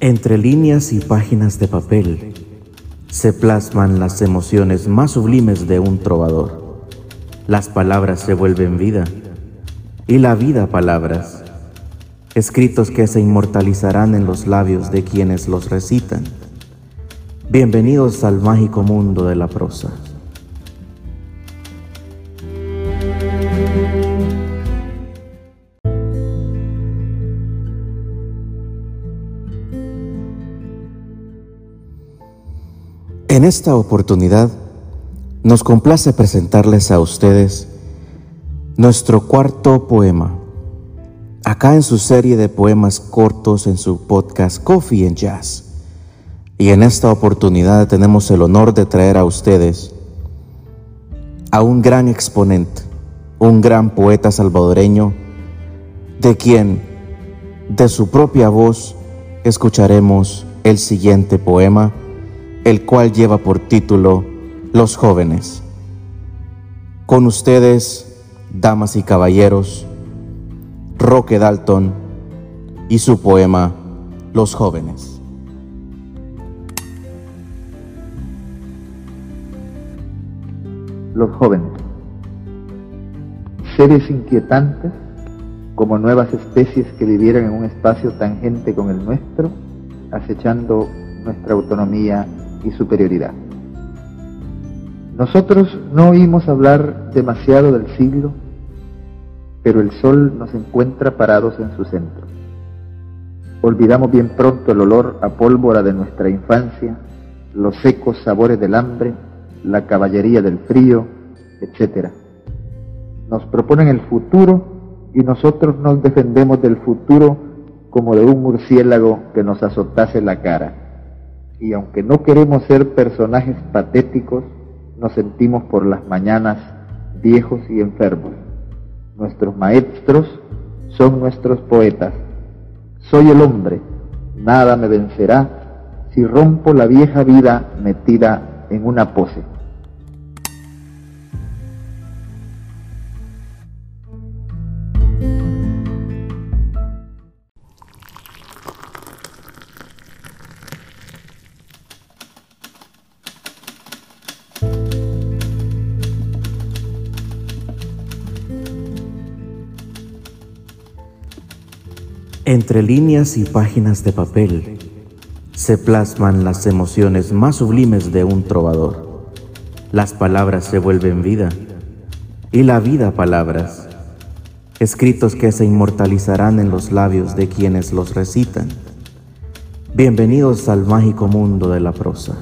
Entre líneas y páginas de papel se plasman las emociones más sublimes de un trovador. Las palabras se vuelven vida y la vida palabras, escritos que se inmortalizarán en los labios de quienes los recitan. Bienvenidos al mágico mundo de la prosa. En esta oportunidad nos complace presentarles a ustedes nuestro cuarto poema, acá en su serie de poemas cortos en su podcast Coffee and Jazz. Y en esta oportunidad tenemos el honor de traer a ustedes a un gran exponente, un gran poeta salvadoreño, de quien de su propia voz escucharemos el siguiente poema el cual lleva por título Los jóvenes. Con ustedes, damas y caballeros, Roque Dalton y su poema Los jóvenes. Los jóvenes, seres inquietantes como nuevas especies que vivieran en un espacio tangente con el nuestro, acechando nuestra autonomía y superioridad. Nosotros no oímos hablar demasiado del siglo, pero el sol nos encuentra parados en su centro. Olvidamos bien pronto el olor a pólvora de nuestra infancia, los secos sabores del hambre, la caballería del frío, etc. Nos proponen el futuro y nosotros nos defendemos del futuro como de un murciélago que nos azotase la cara y aunque no queremos ser personajes patéticos, nos sentimos por las mañanas viejos y enfermos. Nuestros maestros son nuestros poetas. Soy el hombre, nada me vencerá si rompo la vieja vida metida en una pose. Entre líneas y páginas de papel se plasman las emociones más sublimes de un trovador. Las palabras se vuelven vida y la vida palabras, escritos que se inmortalizarán en los labios de quienes los recitan. Bienvenidos al mágico mundo de la prosa.